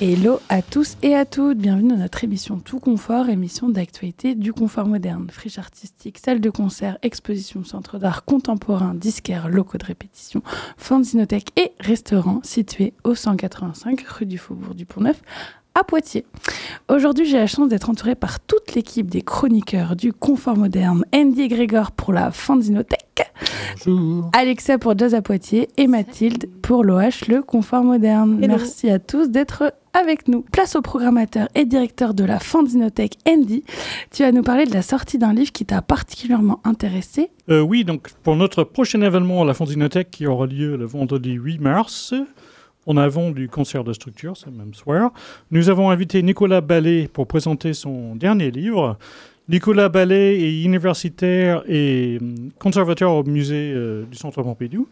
Hello à tous et à toutes, bienvenue dans notre émission Tout Confort, émission d'actualité du confort moderne, friche artistique, salle de concert, exposition, centre d'art contemporain, disquaire, locaux de répétition, fanzinothèque et restaurant situé au 185 rue du Faubourg du Pont-Neuf à Poitiers. Aujourd'hui, j'ai la chance d'être entourée par toute l'équipe des chroniqueurs du confort moderne, Andy et Grégor pour la Fanzinothèque, Bonjour. Alexa pour Jazz à Poitiers et Mathilde pour l'OH Le Confort Moderne. Hello. Merci à tous d'être avec nous. Place au programmateur et directeur de la Fanzinothèque, Andy. Tu vas nous parler de la sortie d'un livre qui t'a particulièrement intéressé. Euh, oui, donc pour notre prochain événement à la Fondinothèque qui aura lieu le vendredi 8 mars, en avant du concert de structure, ce même soir, nous avons invité Nicolas Ballet pour présenter son dernier livre. Nicolas Ballet est universitaire et conservateur au musée euh, du Centre Pompidou.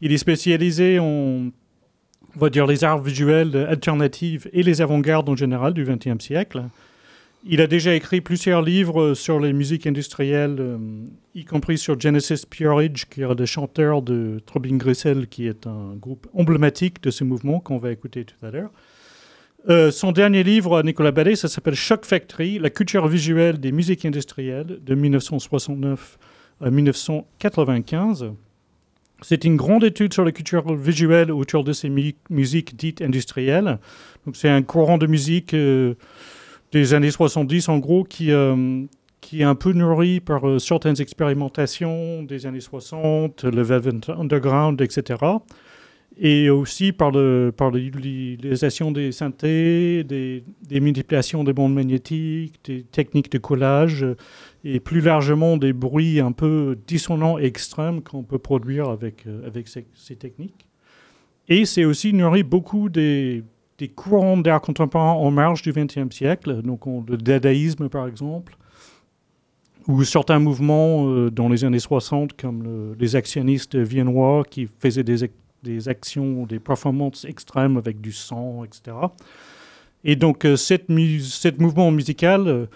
Il est spécialisé en, on va dire, les arts visuels alternatifs et les avant-gardes en général du XXe siècle. Il a déjà écrit plusieurs livres sur les musiques industrielles, euh, y compris sur Genesis Peerage, qui est le chanteur de Trobin Grissel, qui est un groupe emblématique de ce mouvement qu'on va écouter tout à l'heure. Euh, son dernier livre Nicolas Ballet, ça s'appelle Shock Factory, la culture visuelle des musiques industrielles de 1969 à 1995. C'est une grande étude sur la culture visuelle autour de ces mu- musiques dites industrielles. C'est un courant de musique euh, des années 70 en gros qui, euh, qui est un peu nourri par euh, certaines expérimentations des années 60, le Velvet Underground, etc. Et aussi par, le, par l'utilisation des synthés, des, des manipulations des bandes magnétiques, des techniques de collage et plus largement des bruits un peu dissonants et extrêmes qu'on peut produire avec, euh, avec ces, ces techniques. Et c'est aussi nourri beaucoup des, des courants d'art contemporain en marge du XXe siècle, donc on- le dadaïsme par exemple, ou certains mouvements euh, dans les années 60 comme le- les actionnistes viennois qui faisaient des, ac- des actions, des performances extrêmes avec du sang, etc. Et donc euh, cette mouvement musical euh,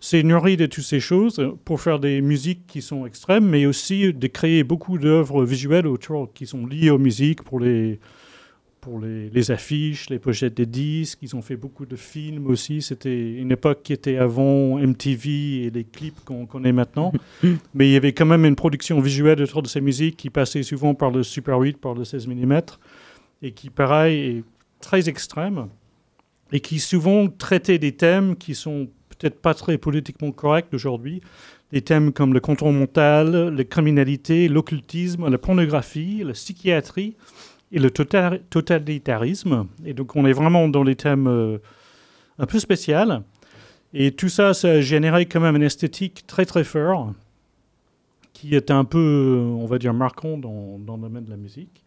s'est nourri de toutes ces choses pour faire des musiques qui sont extrêmes, mais aussi de créer beaucoup d'œuvres visuelles autour qui sont liées aux musiques pour les pour les, les affiches, les pochettes des disques. Ils ont fait beaucoup de films aussi. C'était une époque qui était avant MTV et les clips qu'on connaît maintenant. Mais il y avait quand même une production visuelle autour de ces musiques qui passait souvent par le Super 8, par le 16 mm, et qui, pareil, est très extrême, et qui souvent traitait des thèmes qui sont peut-être pas très politiquement corrects aujourd'hui. Des thèmes comme le contrôle mental, la criminalité, l'occultisme, la pornographie, la psychiatrie et le tota- totalitarisme. Et donc on est vraiment dans les thèmes euh, un peu spéciaux. Et tout ça, ça a généré quand même une esthétique très très fort, qui est un peu, on va dire, marquant dans, le domaine de la musique.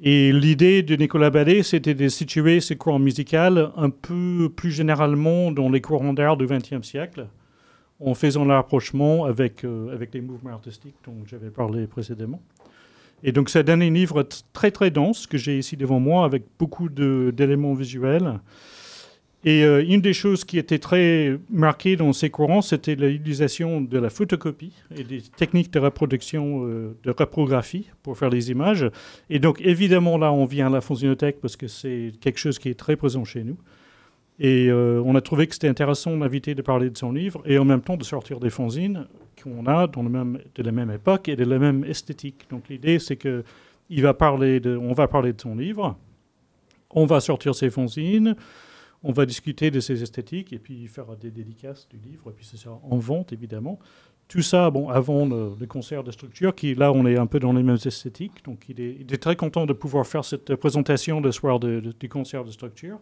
Et l'idée de Nicolas Ballet, c'était de situer ces courants musicaux un peu plus généralement dans les courants d'art du XXe siècle, en faisant le rapprochement avec, euh, avec les mouvements artistiques dont j'avais parlé précédemment. Et donc, ça donne un livre très très dense que j'ai ici devant moi avec beaucoup d'éléments visuels. Et euh, une des choses qui était très marquée dans ces courants, c'était l'utilisation de la photocopie et des techniques de reproduction, euh, de reprographie pour faire les images. Et donc, évidemment, là, on vient à la Fonzinothèque parce que c'est quelque chose qui est très présent chez nous. Et euh, on a trouvé que c'était intéressant d'inviter de parler de son livre et en même temps de sortir des fanzines qu'on a dans le même, de la même époque et de la même esthétique. Donc l'idée, c'est que il va parler de, on va parler de son livre, on va sortir ses fanzines, on va discuter de ses esthétiques et puis faire des dédicaces du livre, et puis c'est ça en vente évidemment. Tout ça, bon, avant le, concert de structure, qui là, on est un peu dans les mêmes esthétiques. Donc, il est, très content de pouvoir faire cette présentation le soir de- du concert de structure.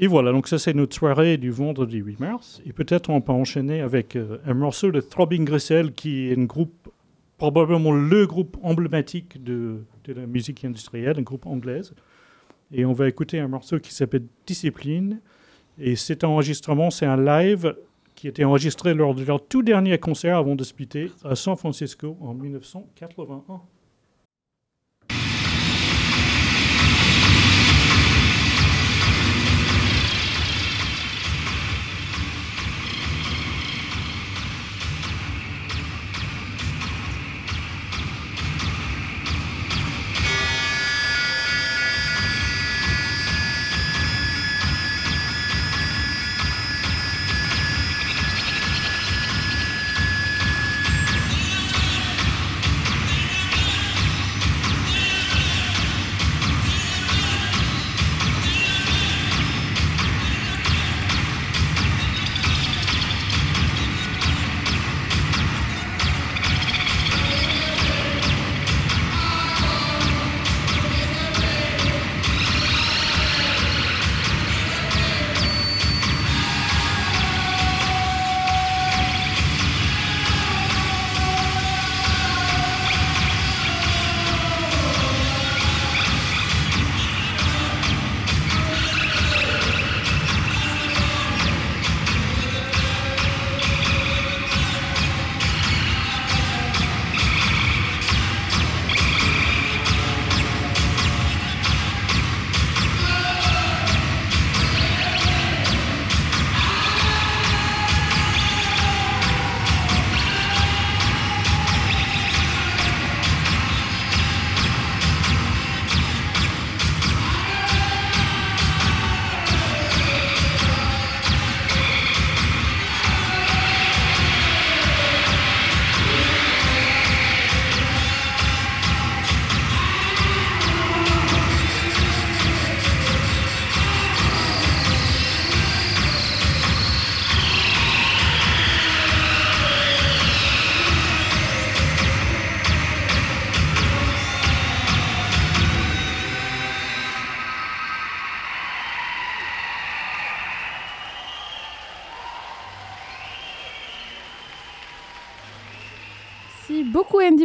Et voilà, donc ça, c'est notre soirée du vendredi 8 mars. Et peut-être on peut enchaîner avec euh, un morceau de Throbbing Grisel, qui est un groupe, probablement le groupe emblématique de, de la musique industrielle, un groupe anglaise. Et on va écouter un morceau qui s'appelle Discipline. Et cet enregistrement, c'est un live qui était enregistré lors de leur tout dernier concert avant de splitter à San Francisco en 1981.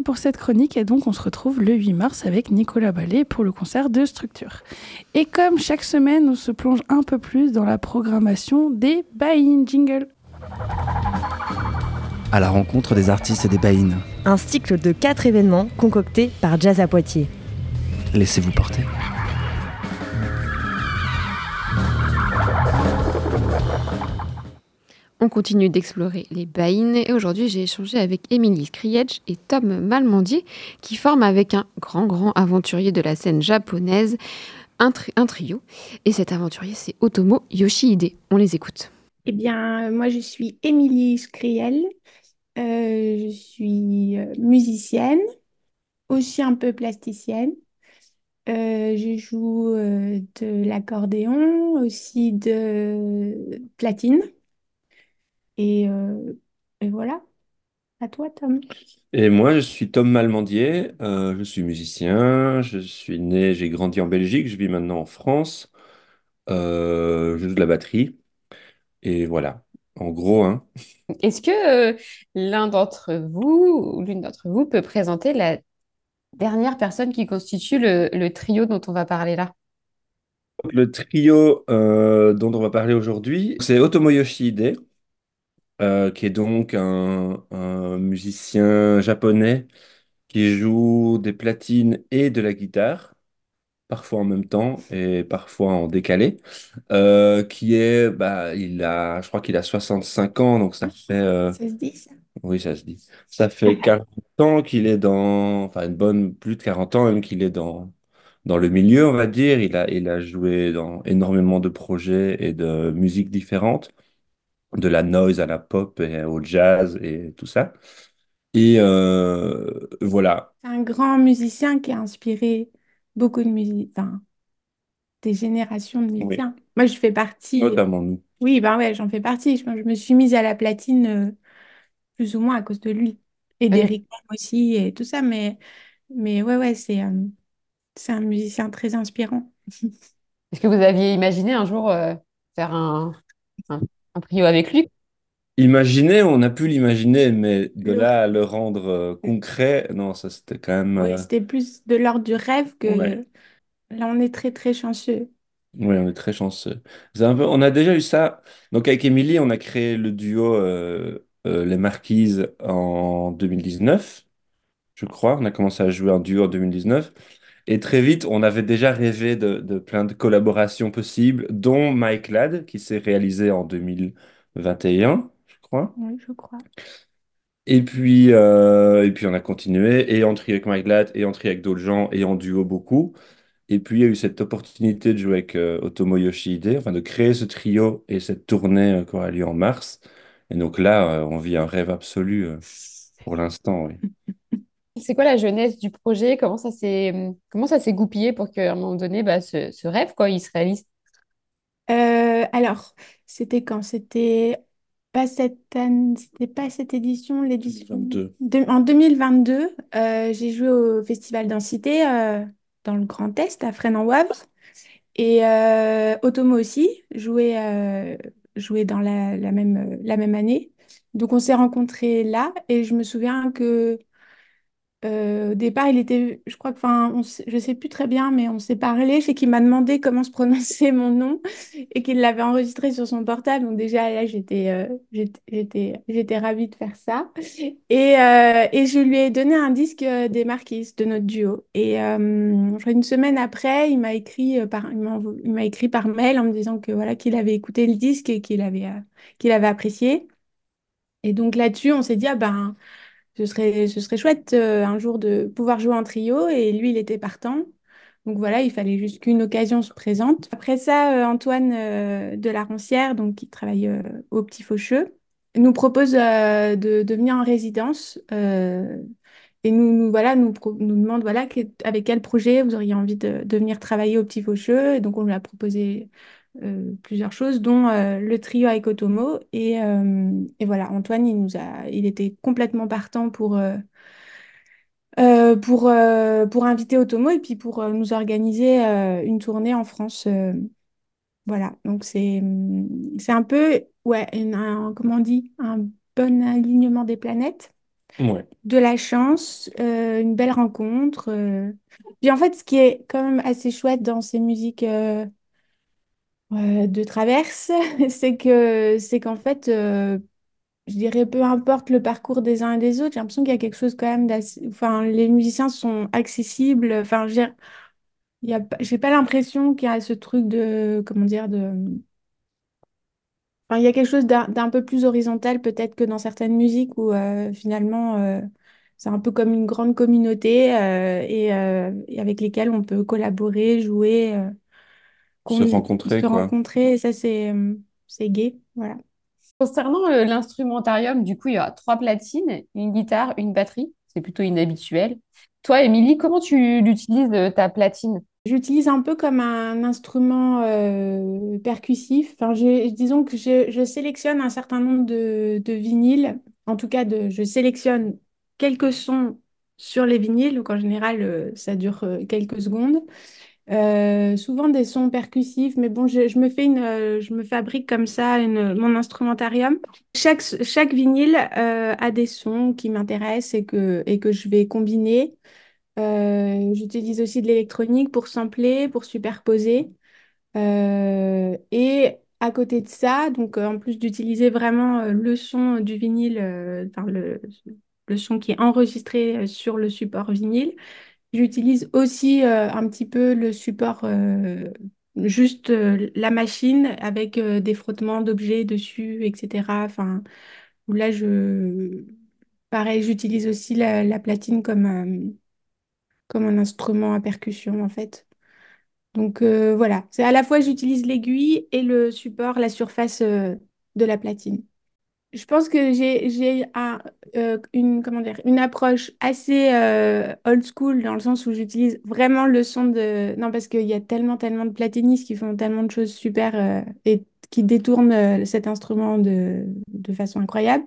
Pour cette chronique et donc on se retrouve le 8 mars avec Nicolas Ballet pour le concert de Structure. Et comme chaque semaine, on se plonge un peu plus dans la programmation des buy-in jingle. À la rencontre des artistes des buy Un cycle de quatre événements concoctés par Jazz à Poitiers. Laissez-vous porter. On continue d'explorer les baïnes et aujourd'hui j'ai échangé avec Émilie Skrietch et Tom Malmandier qui forment avec un grand grand aventurier de la scène japonaise un, trio. Et cet aventurier c'est Otomo Yoshihide. On les écoute. Eh bien, moi je suis Émilie Skriel. Euh, je suis euh, musicienne, aussi un peu plasticienne. Euh, je joue de l'accordéon, aussi de platine. Euh, et, voilà. À toi, Tom. Et moi, je suis Tom Malmandier, euh, je suis musicien, je suis né, j'ai grandi en Belgique, je vis maintenant en France, euh, je joue de la batterie, et voilà, en gros, hein. Est-ce que l'un d'entre vous ou l'une d'entre vous peut présenter la dernière personne qui constitue le, trio dont on va parler là? Le trio dont on va parler aujourd'hui, c'est Otomo Yoshihide. Euh, qui est donc un, musicien japonais qui joue des platines et de la guitare, parfois en même temps et parfois en décalé, euh, qui est, bah, il a, je crois qu'il a 65 ans, donc ça fait... Euh, ça se dit, ça? Oui, ça se dit. Ça fait 40 ans qu'il est dans, enfin une bonne, plus de 40 ans même qu'il est dans, dans le milieu, on va dire. Il a, il a joué dans énormément de projets et de musiques différentes de la noise à la pop et au jazz et tout ça. Et euh, voilà. C'est un grand musicien qui a inspiré beaucoup de musique, enfin, des générations de musiciens. Moi, je fais partie. Notamment nous. Oui, ben ouais, j'en fais partie. Je, me suis mise à la platine euh, plus ou moins à cause de lui. Et d'Eric aussi et tout ça. Mais, mais ouais, ouais, c'est euh, c'est un musicien très inspirant. Est-ce que vous aviez imaginé un jour faire un, un trio avec lui. Imaginer, on a pu l'imaginer, mais de là à le rendre euh, concret, non, ça c'était quand même. Oui, euh, c'était plus de l'ordre du rêve que là, on est très très chanceux. Oui, on est très chanceux. un peu... On a déjà eu ça. Donc avec Émilie, on a créé le duo euh, Les Marquises en 2019, je crois. On a commencé à jouer un duo en 2019. Et très vite, on avait déjà rêvé de, plein de collaborations possibles, dont Mike Ladd, qui s'est réalisé en 2021, je crois. Oui, je crois. Et puis, euh, et puis on a continué, et en trio avec Mike Ladd, et en trio avec d'autres gens, et en duo beaucoup. Et puis, il y a eu cette opportunité de jouer avec euh, Otomo Yoshihide, enfin de créer ce trio et cette tournée euh, qui aura lieu en mars. Et donc là, on vit un rêve absolu pour l'instant, oui. C'est quoi la jeunesse du projet? Comment ça s'est comment ça s'est goupillé pour qu'à un moment donné, bah, ce, ce rêve, quoi, il se réalise? Euh, alors, c'était quand? C'était pas cette année, c'était pas cette édition, l'édition 22. en 2022. euh, j'ai joué au Festival Densité euh, dans le Grand Est à Fresnes-en-Wavre et euh, Otomo aussi jouait euh, jouait dans la, la même la même année. Donc on s'est rencontrés là et je me souviens que euh, au départ, il était, je crois que, enfin, on je sais plus très bien, mais on s'est parlé. Sais qu'il m'a demandé comment se prononçait mon nom et qu'il l'avait enregistré sur son portable. Donc déjà là, j'étais, euh, j'étais, j'étais ravie de faire ça. Et, euh, et je lui ai donné un disque des Marquises de notre duo. Et une semaine après, il m'a écrit par, il m'a écrit par mail en me disant que voilà qu'il avait écouté le disque et qu'il avait, qu'il avait apprécié. Et donc là-dessus, on s'est dit ah ben ce serait, ce serait chouette euh, un jour de pouvoir jouer en trio et lui, il était partant. Donc voilà, il fallait juste qu'une occasion se présente. Après ça, euh, Antoine euh, de la Roncière, donc qui travaille au Petit Faucheux, nous propose de, venir en résidence et nous, nous, voilà, nous, nous demande voilà, avec quel projet vous auriez envie de, de venir travailler au Petit Faucheux. Et donc on lui a proposé euh, plusieurs choses, dont euh, le trio avec Otomo. Et, euh, et, voilà, Antoine, il, nous a, il était complètement partant pour, pour, pour inviter Otomo et puis pour nous organiser une tournée en France. voilà, donc c'est c'est un peu, ouais, un, comment on dit, un bon alignement des planètes. Ouais. de la chance, une belle rencontre. Puis en fait, ce qui est quand même assez chouette dans ces musiques euh, de traverse, c'est que c'est qu'en fait, euh, je dirais peu importe le parcours des uns et des autres, j'ai l'impression qu'il y a quelque chose quand même d'assez... Enfin, les musiciens sont accessibles. Enfin, je y a pas- j'ai pas l'impression qu'il y a ce truc de... Comment dire? De... Enfin, il y a quelque chose d'un d'un peu plus horizontal peut-être que dans certaines musiques où euh, finalement c'est un peu comme une grande communauté et, avec lesquelles on peut collaborer, jouer, Se rencontrer, se quoi. rencontrer et ça c'est euh, c'est gai. Voilà. Concernant euh, l'instrumentarium, du coup, il y a trois platines, une guitare, une batterie. C'est plutôt inhabituel. Toi, Émilie, comment tu l'utilises, euh, ta platine? J'utilise un peu comme un instrument euh, percussif. Enfin, disons que je, je sélectionne un certain nombre de, de vinyles. En tout cas, de, je sélectionne quelques sons sur les vinyles. Donc, en général, euh, ça dure euh, quelques secondes. Euh, souvent des sons percussifs, mais bon, je, me fais une, euh, je me fabrique comme ça mon instrumentarium. Chaque, chaque vinyle euh, a des sons qui m'intéressent et que, et que je vais combiner. J'utilise aussi de l'électronique pour sampler, pour superposer. Et à côté de ça, donc en plus d'utiliser vraiment le son du vinyle, enfin le, le son qui est enregistré sur le support vinyle, j'utilise aussi euh, un petit peu le support, euh, juste euh, la machine avec des frottements d'objets dessus, etc. Enfin, là, je... Pareil, j'utilise aussi la, la platine comme, comme un instrument à percussion en fait. Donc voilà, c'est à la fois j'utilise l'aiguille et le support, la surface de la platine. Je pense que j'ai j'ai un, euh, une, comment dire, une approche assez euh, old school dans le sens où j'utilise vraiment le son de... Non, parce qu'il y a tellement, tellement de platinistes qui font tellement de choses super euh, et qui détournent cet instrument de, de façon incroyable.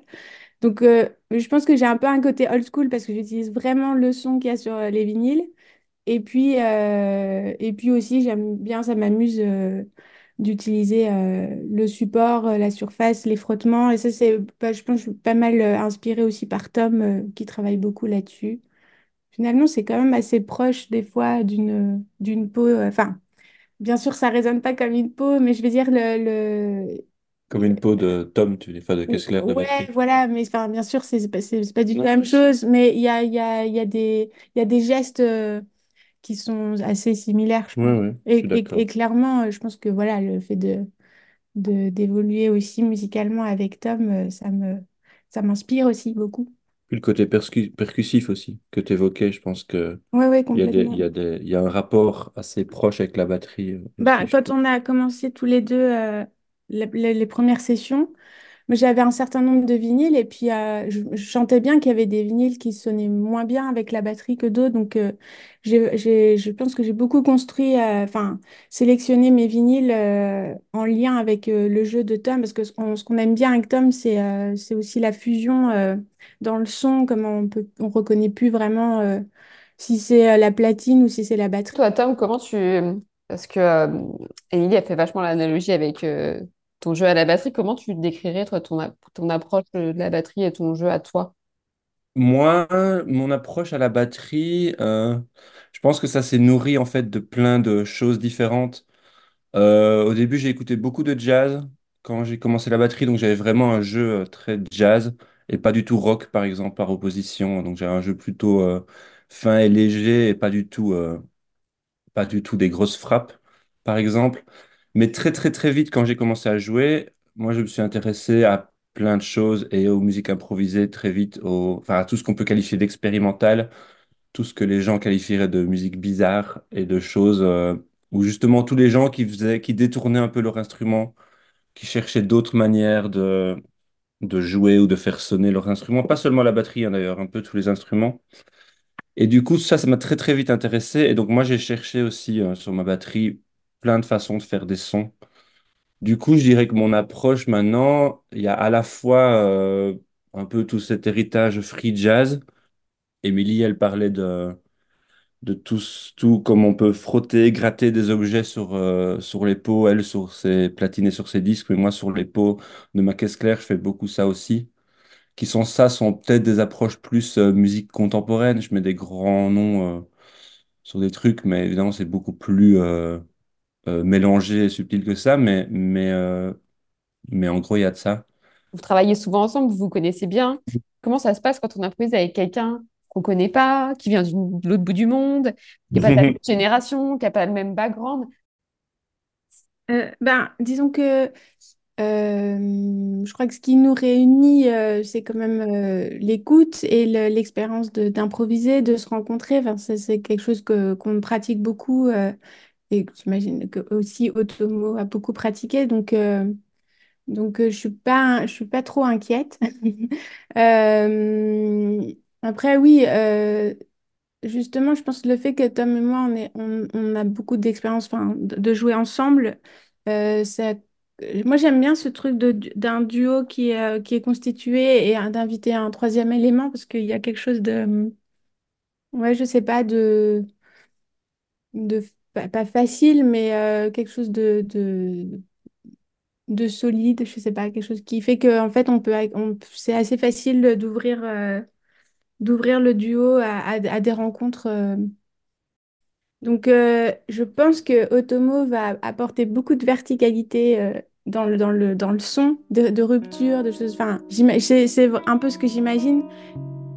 Donc je pense que j'ai un peu un côté old school parce que j'utilise vraiment le son qu'il y a sur les vinyles. Et puis, et puis aussi, j'aime bien, ça m'amuse d'utiliser euh, le support, euh, la surface, les frottements. Et ça, c'est, bah, je pense, je suis pas mal euh, inspirée aussi par Tom, euh, qui travaille beaucoup là-dessus. Finalement, c'est quand même assez proche des fois d'une d'une peau. Enfin, bien sûr, ça résonne pas comme une peau, mais je veux dire, le, le... Comme une peau de Tom, tu dis, enfin de Kessler de Ouais, voilà, mais enfin, bien sûr, c'est pas, pas du tout Ouais. la même chose, mais il y a, y a, y a y a des gestes. euh, qui sont assez similaires, je pense. ouais, je Et, et- clairement, euh, je pense que voilà, le fait de, de- d'évoluer aussi musicalement avec Tom, euh, ça me, ça m'inspire aussi beaucoup. Puis le côté perscu- percussif aussi, que tu évoquais, je pense que Ouais, ouais, il y a des, il y a des, il y a un rapport assez proche avec la batterie euh, Bah, quand on a commencé tous les deux euh, les, les- les premières sessions, j'avais un certain nombre de vinyles et puis euh, je, sentais bien qu'il y avait des vinyles qui sonnaient moins bien avec la batterie que d'autres. Donc, euh, je pense que j'ai beaucoup construit, euh, enfin, sélectionné mes vinyles en lien avec le jeu de Tom parce que ce qu'on aime bien avec Tom, c'est aussi la fusion dans le son, comme on peut, on reconnaît plus vraiment si c'est la platine ou si c'est la batterie. Toi, Tom, comment tu... Parce que Émilie a fait vachement l'analogie avec ton jeu à la batterie. Comment tu décrirais, ton, approche de la batterie et ton jeu à toi? Moi, mon approche à la batterie, euh, je pense que ça s'est nourri en fait de plein de choses différentes. Euh, au début, j'ai écouté beaucoup de jazz quand j'ai commencé la batterie, donc j'avais vraiment un jeu euh, très jazz et pas du tout rock, par exemple, par opposition. Donc j'avais un jeu plutôt euh, fin et léger et euh, pas du tout des grosses frappes, par exemple. Mais très très très vite, quand j'ai commencé à jouer, moi je me suis intéressé à plein de choses et aux musiques improvisées très vite, enfin à tout ce qu'on peut qualifier d'expérimental, tout ce que les gens qualifieraient de musique bizarre et de choses euh, où justement tous les gens qui faisaient, qui détournaient un peu leur instrument, qui cherchaient d'autres manières de, de jouer ou de faire sonner leur instrument, pas seulement la batterie hein, d'ailleurs, un peu tous les instruments. Et du coup, ça, ça m'a très très vite intéressé. Et donc moi, j'ai cherché aussi euh, sur ma batterie plein de façons de faire des sons. Du coup, je dirais que mon approche maintenant, il y a à la fois euh, un peu tout cet héritage free jazz. Émilie, elle parlait de, de tout, tout comme on peut frotter, gratter des objets sur, euh, sur les pots, elle sur ses platines et sur ses disques, mais moi sur les pots de ma caisse claire, je fais beaucoup ça aussi. qui sont ça, sont peut-être des approches plus euh, musique contemporaine. Je mets des grands noms sur des trucs, mais évidemment, c'est beaucoup plus mélangé et subtil que ça. Mais, mais, euh, mais en gros, il y a de ça. Vous travaillez souvent ensemble, vous vous connaissez bien. Comment ça se passe quand on improvise avec quelqu'un qu'on ne connaît pas, qui vient de l'autre bout du monde, qui n'est pas de la même génération, qui n'a pas le même background? Euh, ben, disons que euh, je crois que ce qui nous réunit, euh, c'est quand même euh, l'écoute et le- l'expérience de- d'improviser, de se rencontrer. Enfin, c'est quelque chose que, qu'on pratique beaucoup euh, et j'imagine que aussi Otomo a beaucoup pratiqué. Donc, euh, donc euh, je suis pas, je suis pas trop inquiète. Euh, après, oui. Justement, je pense que le fait que Tom et moi, on est, on, on a beaucoup d'expérience, de, jouer ensemble, ça- moi j'aime bien ce truc d'un duo qui est, qui est constitué et d'inviter un troisième élément parce qu'il y a quelque chose de, ouais, je sais pas, de, de pas, facile, mais euh, quelque chose de, de, de solide, je sais pas, quelque chose qui fait que en fait, on peut, c'est assez facile d'ouvrir, euh, d'ouvrir le duo à, des rencontres. euh, Donc, je pense que Otomo va apporter beaucoup de verticalité dans le, dans le, dans le son, de, rupture, de choses. Enfin, c'est un peu ce que j'imagine.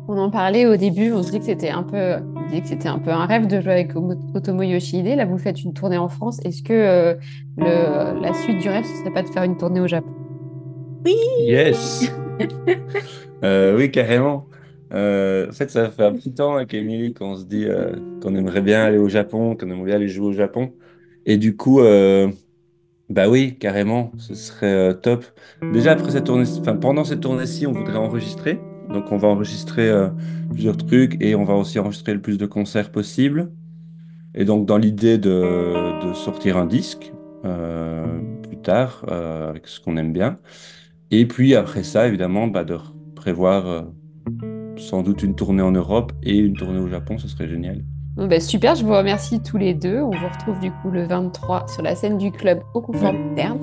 On en parlait au début, on se dit que c'était un peu, que c'était un peu un rêve de jouer avec Omo- Otomo Yoshihide. Là, vous faites une tournée en France. Est-ce que euh, le, la suite du rêve, ce serait pas de faire une tournée au Japon? Yes! Euh, oui, carrément. Euh, en fait, ça fait un petit temps avec Émilie qu'on se dit euh, qu'on aimerait bien aller au Japon, qu'on aimerait bien aller jouer au Japon. Et du coup, euh, bah oui, carrément, ce serait euh, top. Déjà, après cette tournée, enfin, pendant cette tournée-ci, on voudrait enregistrer. Donc, on va enregistrer euh, plusieurs trucs et on va aussi enregistrer le plus de concerts possible. Et donc, dans l'idée de, sortir un disque euh, plus tard, euh, avec ce qu'on aime bien. Et puis après ça, évidemment, bah, de prévoir sans doute une tournée en Europe et une tournée au Japon, ce serait génial. Ben, super, je vous remercie tous les deux. On vous retrouve du coup le 23 sur la scène du club au confort moderne.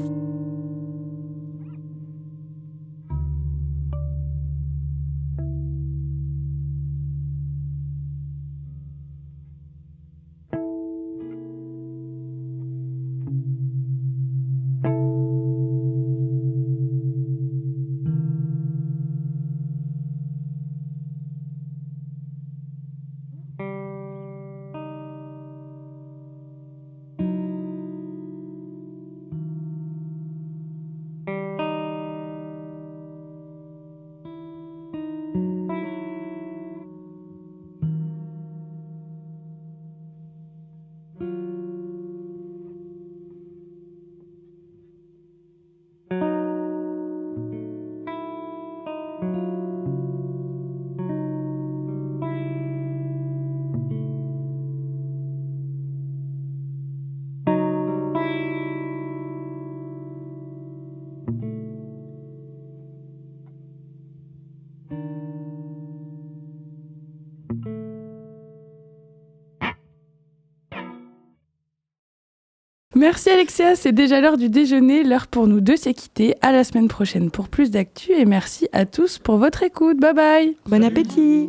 Merci Alexia, c'est déjà l'heure du déjeuner, l'heure pour nous de s'équitter. À la semaine prochaine pour plus d'actu et merci à tous pour votre écoute. Bye bye. Bon appétit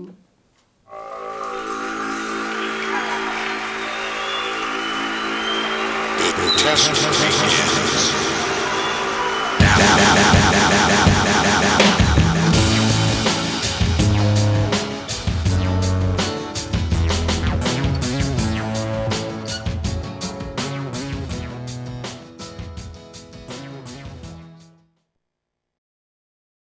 Test begins.